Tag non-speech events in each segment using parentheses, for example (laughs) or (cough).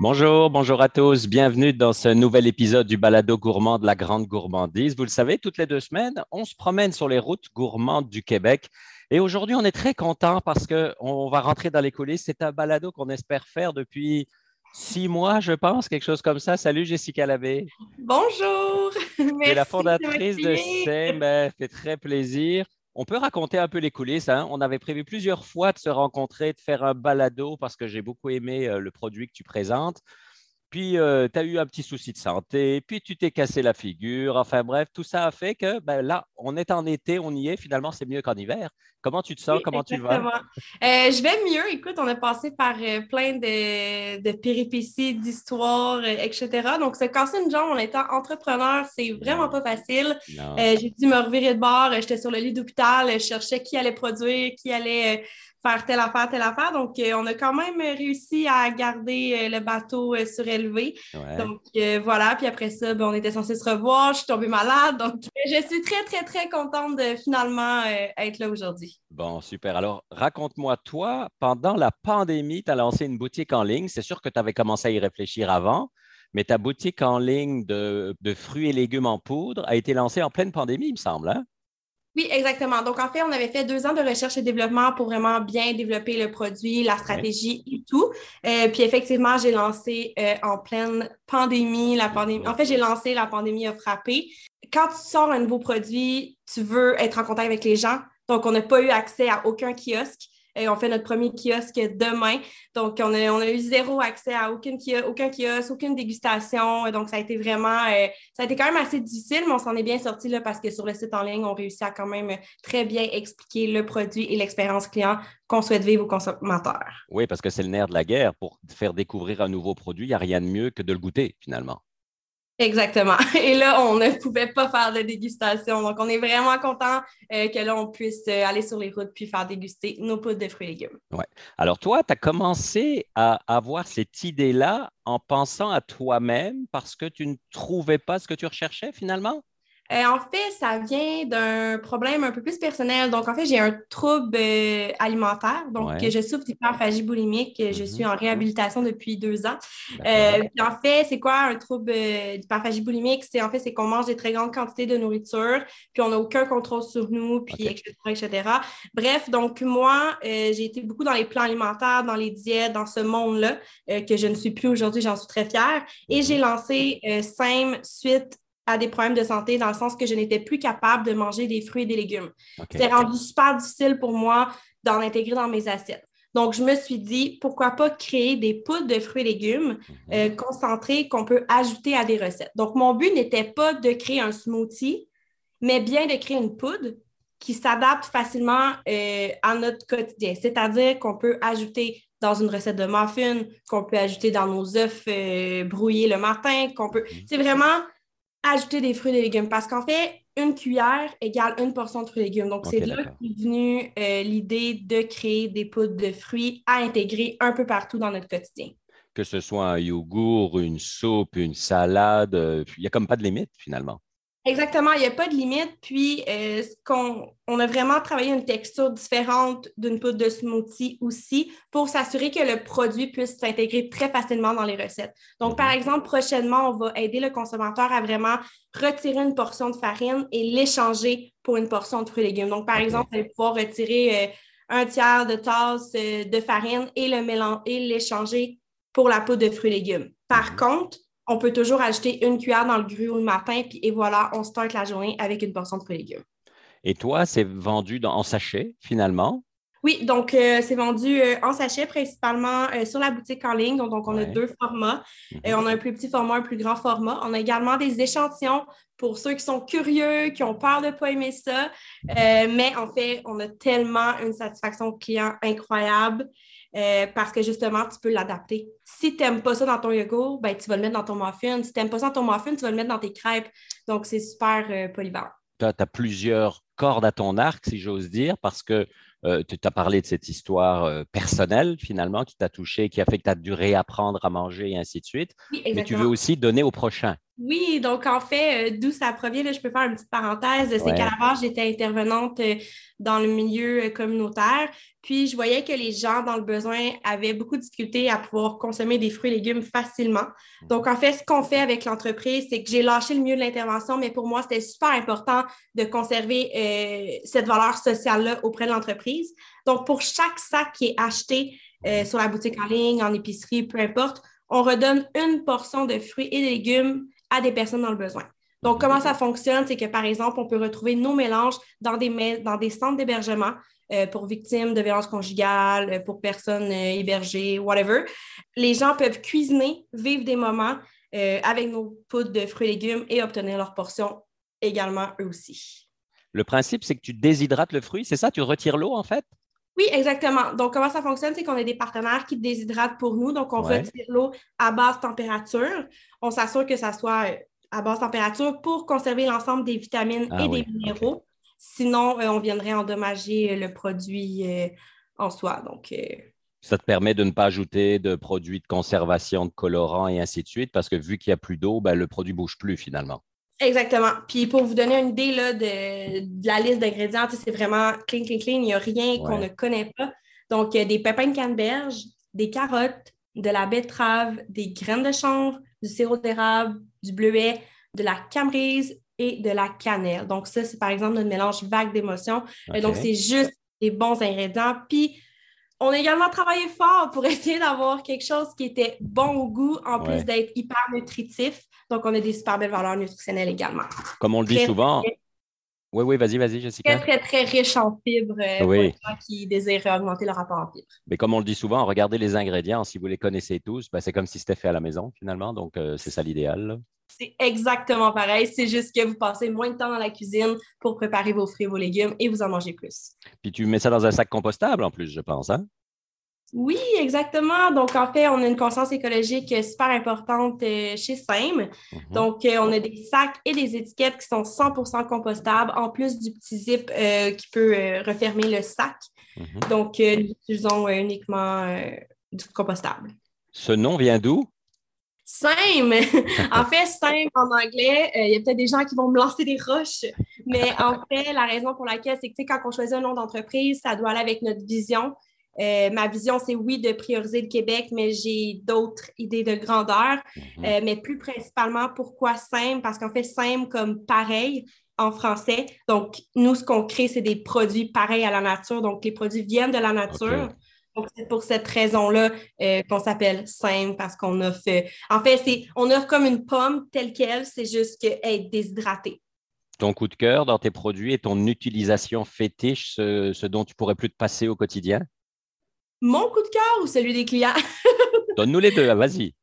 Bonjour, bonjour à tous. Bienvenue dans ce nouvel épisode du Balado gourmand de la Grande Gourmandise. Vous le savez, toutes les deux semaines, on se promène sur les routes gourmandes du Québec. Et aujourd'hui, on est très content parce qu'on va rentrer dans les coulisses. C'est un balado qu'on espère faire depuis six mois, je pense, quelque chose comme ça. Salut Jessica Labbé. Bonjour. Tu es la fondatrice de SEM. Ça fait très plaisir. On peut raconter un peu les coulisses. Hein? On avait prévu plusieurs fois de se rencontrer, de faire un balado parce que j'ai beaucoup aimé euh, le produit que tu présentes. Puis, euh, tu as eu un petit souci de santé, puis tu t'es cassé la figure. Enfin bref, tout ça a fait que ben, là, on est en été, on y est. Finalement, c'est mieux qu'en hiver. Comment tu te sens? Comment tu vas? Euh, je vais mieux. Écoute, on a passé par euh, plein de, péripéties, d'histoires, etc. Donc, se casser une jambe en étant entrepreneur, c'est vraiment pas facile. J'ai dû me revirer de bord. J'étais sur le lit d'hôpital. Je cherchais qui allait produire, qui allait faire telle affaire, telle affaire. Donc, euh, on a quand même réussi à garder euh, le bateau euh, surélevé. Donc, voilà. Puis après ça, ben, on était censé se revoir. Je suis tombée malade. Donc, (laughs) je suis très, très, très contente de finalement être là aujourd'hui. Bon, super. Alors, raconte-moi, toi, pendant la pandémie, tu as lancé une boutique en ligne. C'est sûr que tu avais commencé à y réfléchir avant. Mais ta boutique en ligne de, de fruits et légumes en poudre a été lancée en pleine pandémie, il me semble. Hein? Oui, exactement. Donc, en fait, on avait fait deux ans de recherche et développement pour vraiment bien développer le produit, la stratégie et tout. Euh, puis, effectivement, j'ai lancé euh, en pleine pandémie. La pandémie. En fait, j'ai lancé, la pandémie a frappé. Quand tu sors un nouveau produit, tu veux être en contact avec les gens. Donc, on n'a pas eu accès à aucun kiosque. Et on fait notre premier kiosque demain. Donc, on a, eu zéro accès à aucun kiosque, aucun kiosque, aucune dégustation. Donc, ça a été vraiment, euh, ça a été quand même assez difficile, mais on s'en est bien sorti là, parce que sur le site en ligne, on réussit à quand même très bien expliquer le produit et l'expérience client qu'on souhaite vivre aux consommateurs. Oui, parce que c'est le nerf de la guerre. Pour faire découvrir un nouveau produit, il n'y a rien de mieux que de le goûter, finalement. Exactement. (laughs) Et là, on ne pouvait pas faire de dégustation. Donc, on est vraiment content euh, que là, on puisse euh, aller sur les routes puis faire déguster nos poudres de fruits et légumes. Ouais. Alors, toi, tu as commencé à avoir cette idée-là en pensant à toi-même parce que tu ne trouvais pas ce que tu recherchais finalement? Euh, en fait, ça vient d'un problème un peu plus personnel. Donc, en fait, j'ai un trouble euh, alimentaire. Donc, je souffre d'hyperphagie boulimique. Je mm-hmm. suis en réhabilitation depuis deux ans. Euh, en fait, c'est quoi un trouble d'hyperphagie boulimique? C'est en fait, c'est qu'on mange des très grandes quantités de nourriture, puis on n'a aucun contrôle sur nous, puis etc., etc. Bref, donc moi, j'ai été beaucoup dans les plans alimentaires, dans les diètes, dans ce monde-là, que je ne suis plus aujourd'hui. J'en suis très fière. Et j'ai mm-hmm. lancé SAME suite à des problèmes de santé dans le sens que je n'étais plus capable de manger des fruits et des légumes. C'était rendu super difficile pour moi d'en intégrer dans mes assiettes. Donc, je me suis dit, pourquoi pas créer des poudres de fruits et légumes mhm. euh, concentrés qu'on peut ajouter à des recettes. Donc, mon but n'était pas de créer un smoothie, mais bien de créer une poudre qui s'adapte facilement euh, à notre quotidien. C'est-à-dire qu'on peut ajouter dans une recette de muffin, qu'on peut ajouter dans nos œufs euh, brouillés le matin, qu'on peut... Mhm. C'est vraiment ajouter des fruits et des légumes parce qu'en fait, une cuillère égale une portion de fruits et légumes. Donc, c'est là qu'est venue euh, l'idée de créer des poudres de fruits à intégrer un peu partout dans notre quotidien. Que ce soit un yogourt, une soupe, une salade, euh, il n'y a comme pas de limite finalement. Exactement, il n'y a pas de limite. Puis, euh, on a vraiment travaillé une texture différente d'une poudre de smoothie aussi pour s'assurer que le produit puisse s'intégrer très facilement dans les recettes. Donc, par mhm. exemple, prochainement, on va aider le consommateur à vraiment retirer une portion de farine et l'échanger pour une portion de fruits et légumes. Donc, par exemple, vous allez pouvoir retirer euh, un tiers de tasse euh, de farine et le mélanger et l'échanger pour la poudre de fruits et légumes. Par mhm. contre, on peut toujours ajouter une cuillère dans le gruau le matin, puis et voilà, on start la journée avec une portion de fruits et légumes. Et toi, c'est vendu en sachet finalement? Oui, donc euh, c'est vendu euh, en sachet principalement euh, sur la boutique en ligne. Donc, on a deux formats. Mhm. on a un plus petit format, un plus grand format. On a également des échantillons pour ceux qui sont curieux, qui ont peur de ne pas aimer ça. mais en fait, on a tellement une satisfaction client incroyable. parce que justement, tu peux l'adapter. Si tu n'aimes pas ça dans ton yogourt, ben, tu vas le mettre dans ton muffin. Si tu n'aimes pas ça dans ton muffin, tu vas le mettre dans tes crêpes. Donc, c'est super polyvalent. Tu as, plusieurs cordes à ton arc, si j'ose dire, parce que euh, tu as parlé de cette histoire euh, personnelle finalement qui t'a touché, qui a fait que tu as dû réapprendre à manger et ainsi de suite. mais tu veux aussi donner au prochain. Oui, donc en fait, euh, d'où ça provient, là, je peux faire une petite parenthèse, c'est qu'à la base, j'étais intervenante euh, dans le milieu euh, communautaire, puis je voyais que les gens dans le besoin avaient beaucoup de difficultés à pouvoir consommer des fruits et légumes facilement. Donc en fait, ce qu'on fait avec l'entreprise, c'est que j'ai lâché le milieu de l'intervention, mais pour moi, c'était super important de conserver cette valeur sociale-là auprès de l'entreprise. Donc pour chaque sac qui est acheté sur la boutique en ligne, en épicerie, peu importe, on redonne une portion de fruits et légumes à des personnes dans le besoin. Donc, comment ça fonctionne? C'est que, par exemple, on peut retrouver nos mélanges dans des, dans des centres d'hébergement euh, pour victimes de violences conjugales, euh, pour personnes euh, hébergées, whatever. Les gens peuvent cuisiner, vivre des moments avec nos poudres de fruits et légumes et obtenir leur portion également eux aussi. Le principe, c'est que tu déshydrates le fruit, c'est ça? Tu retires l'eau, en fait? Oui, exactement. Donc, comment ça fonctionne? C'est qu'on a des partenaires qui déshydratent pour nous. Donc, on retire l'eau à basse température. On s'assure que ça soit euh, à basse température pour conserver l'ensemble des vitamines ah et des minéraux. Sinon, euh, on viendrait endommager le produit euh, en soi. Donc, ça te permet de ne pas ajouter de produits de conservation, de colorants et ainsi de suite, parce que vu qu'il n'y a plus d'eau, ben, le produit ne bouge plus finalement. Exactement. Puis pour vous donner une idée là, de, la liste d'ingrédients, c'est vraiment clean, clean, clean. Il n'y a rien qu'on ne connaît pas. Donc, il y a des pépins de canneberge, des carottes, de la betterave, des graines de chanvre, du sirop d'érable, du bleuet, de la camerise et de la cannelle. Donc, ça, c'est par exemple notre mélange vague d'émotions. Et Donc, c'est juste des bons ingrédients. Puis, on a également travaillé fort pour (laughs) essayer d'avoir quelque chose qui était bon au goût, en plus d'être hyper nutritif. Donc, on a des super belles valeurs nutritionnelles également. Comme on le dit souvent. Oui, oui, vas-y, vas-y, Jessica. Très, très, très riche en fibres euh, pour les gens qui désirent augmenter leur rapport en fibres. Mais comme on le dit souvent, regardez les ingrédients. Si vous les connaissez tous, ben, c'est comme si c'était fait à la maison, finalement. Donc, euh, c'est ça l'idéal. C'est exactement pareil. C'est juste que vous passez moins de temps dans la cuisine pour préparer vos fruits et vos légumes et vous en mangez plus. Puis tu mets ça dans un sac compostable en plus, je pense. Hein? Oui, exactement. Donc, en fait, on a une conscience écologique super importante euh, chez SEM. Mhm. Donc, euh, on a des sacs et des étiquettes qui sont 100% compostables, en plus du petit zip euh, qui peut refermer le sac. Mhm. Donc, nous utilisons uniquement du compostable. Ce nom vient d'où? Same. (laughs) en fait, Same en anglais, il y a peut-être des gens qui vont me lancer des roches, mais en (laughs) fait, la raison pour laquelle, c'est que quand on choisit un nom d'entreprise, ça doit aller avec notre vision. Euh, ma vision, c'est oui de prioriser le Québec, mais j'ai d'autres idées de grandeur. Mhm. Euh, mais plus principalement, pourquoi simple? Parce qu'en fait, simple comme pareil en français. Donc, nous, ce qu'on crée, c'est des produits pareils à la nature. Donc, les produits viennent de la nature. Donc, c'est pour cette raison-là euh, qu'on s'appelle simple parce qu'on fait. En fait, c'est on a comme une pomme telle qu'elle, c'est juste qu'elle est ton coup de cœur dans tes produits et ton utilisation fétiche, ce dont tu pourrais plus te passer au quotidien? mon coup de cœur ou celui des clients? (laughs) Donne-nous les deux, vas-y.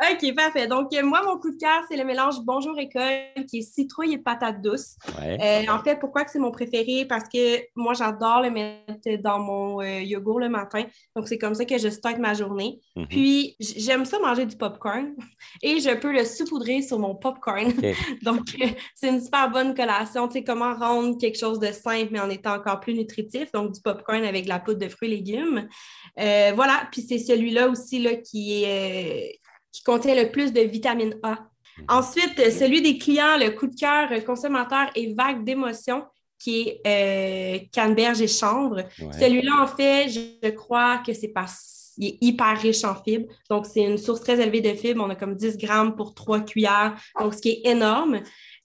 OK, parfait. Donc, euh, moi, mon coup de cœur, c'est le mélange Bonjour École qui est citrouille et patate douce. Euh, en fait, pourquoi que c'est mon préféré? Parce que moi, j'adore le mettre dans mon euh, yogourt le matin. Donc, c'est comme ça que je starte ma journée. Mhm. Puis, j'aime ça manger du popcorn (laughs) et je peux le saupoudrer sur mon popcorn. (laughs) Donc, c'est une super bonne collation. Tu sais, comment rendre quelque chose de simple, mais en étant encore plus nutritif. Donc, du popcorn avec la poudre de fruits et légumes. voilà. Puis, c'est celui-là aussi là, qui est qui contient le plus de vitamine A. Mhm. Ensuite, celui des clients, le coup de cœur consommateur et vague d'émotion, qui est euh, canneberge et chanvre. Celui-là, en fait, je crois que c'est parce qu'il est hyper riche en fibres. Donc, c'est une source très élevée de fibres. On a comme 10 grammes pour 3 cuillères, donc ce qui est énorme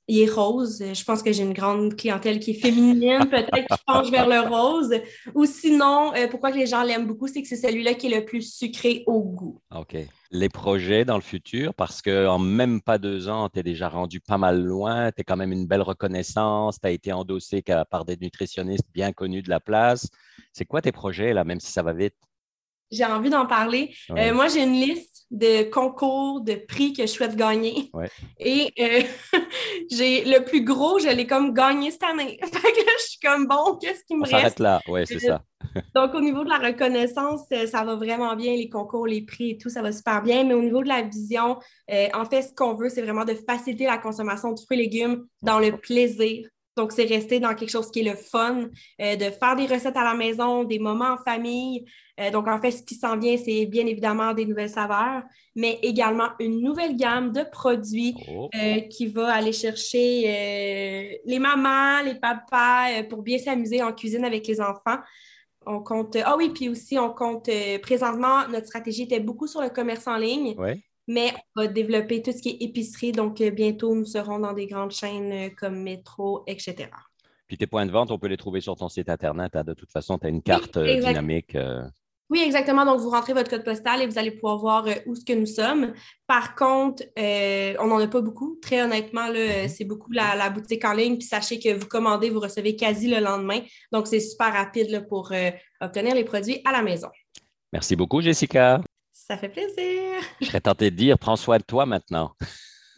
il est rose. Je pense que j'ai une grande clientèle qui est féminine, peut-être qui penche vers le rose. Ou sinon, euh, pourquoi les gens l'aiment beaucoup, c'est que c'est celui-là qui est le plus sucré au goût. OK. Les projets dans le futur, parce qu'en même pas deux ans, tu es déjà rendu pas mal loin, tu as quand même une belle reconnaissance, tu as été endossé par des nutritionnistes bien connus de la place. C'est quoi tes projets, là, même si ça va vite? J'ai envie d'en parler. Euh, moi, j'ai une liste de concours, de prix que je souhaite gagner. Et euh, (laughs) j'ai le plus gros, je l'ai comme gagné cette année. (laughs) fait que je suis comme bon, qu'est-ce qui me reste? reste? là, oui, c'est ça. (laughs) Donc, au niveau de la reconnaissance, euh, ça va vraiment bien, les concours, les prix et tout, ça va super bien. Mais au niveau de la vision, euh, en fait, ce qu'on veut, c'est vraiment de faciliter la consommation de fruits et légumes dans le plaisir Donc, c'est rester dans quelque chose qui est le fun, euh, de faire des recettes à la maison, des moments en famille. Euh, donc, en fait, ce qui s'en vient, c'est bien évidemment des nouvelles saveurs, mais également une nouvelle gamme de produits oh. euh, qui va aller chercher les mamans, les papas pour bien s'amuser en cuisine avec les enfants. On compte. Ah oui, puis aussi, on compte. présentement, notre stratégie était beaucoup sur le commerce en ligne. Mais on va développer tout ce qui est épicerie. Donc, euh, bientôt, nous serons dans des grandes chaînes euh, comme Métro, etc. Puis tes points de vente, on peut les trouver sur ton site Internet. Hein. De toute façon, tu as une carte euh, dynamique. Oui, exactement. Donc, vous rentrez votre code postal et vous allez pouvoir voir où ce que nous sommes. Par contre, on n'en a pas beaucoup. Très honnêtement, mm-hmm. c'est beaucoup la, boutique en ligne. Puis sachez que vous commandez, vous recevez quasi le lendemain. Donc, c'est super rapide pour obtenir les produits à la maison. Merci beaucoup, Jessica. Ça fait plaisir. Je serais tenté de dire, prends soin de toi maintenant. (laughs)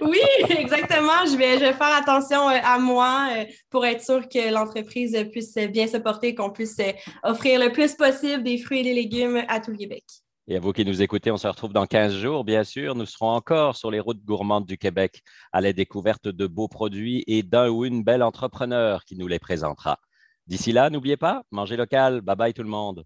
oui, exactement. Je vais, faire attention euh, à moi euh, pour être sûr que l'entreprise puisse bien se porter, qu'on puisse euh, offrir le plus possible des fruits et des légumes à tout le Québec. Et à vous qui nous écoutez, on se retrouve dans 15 jours, bien sûr. Nous serons encore sur les routes gourmandes du Québec à la découverte de beaux produits et d'un ou une belle entrepreneur qui nous les présentera. D'ici là, n'oubliez pas, mangez local. Bye bye tout le monde.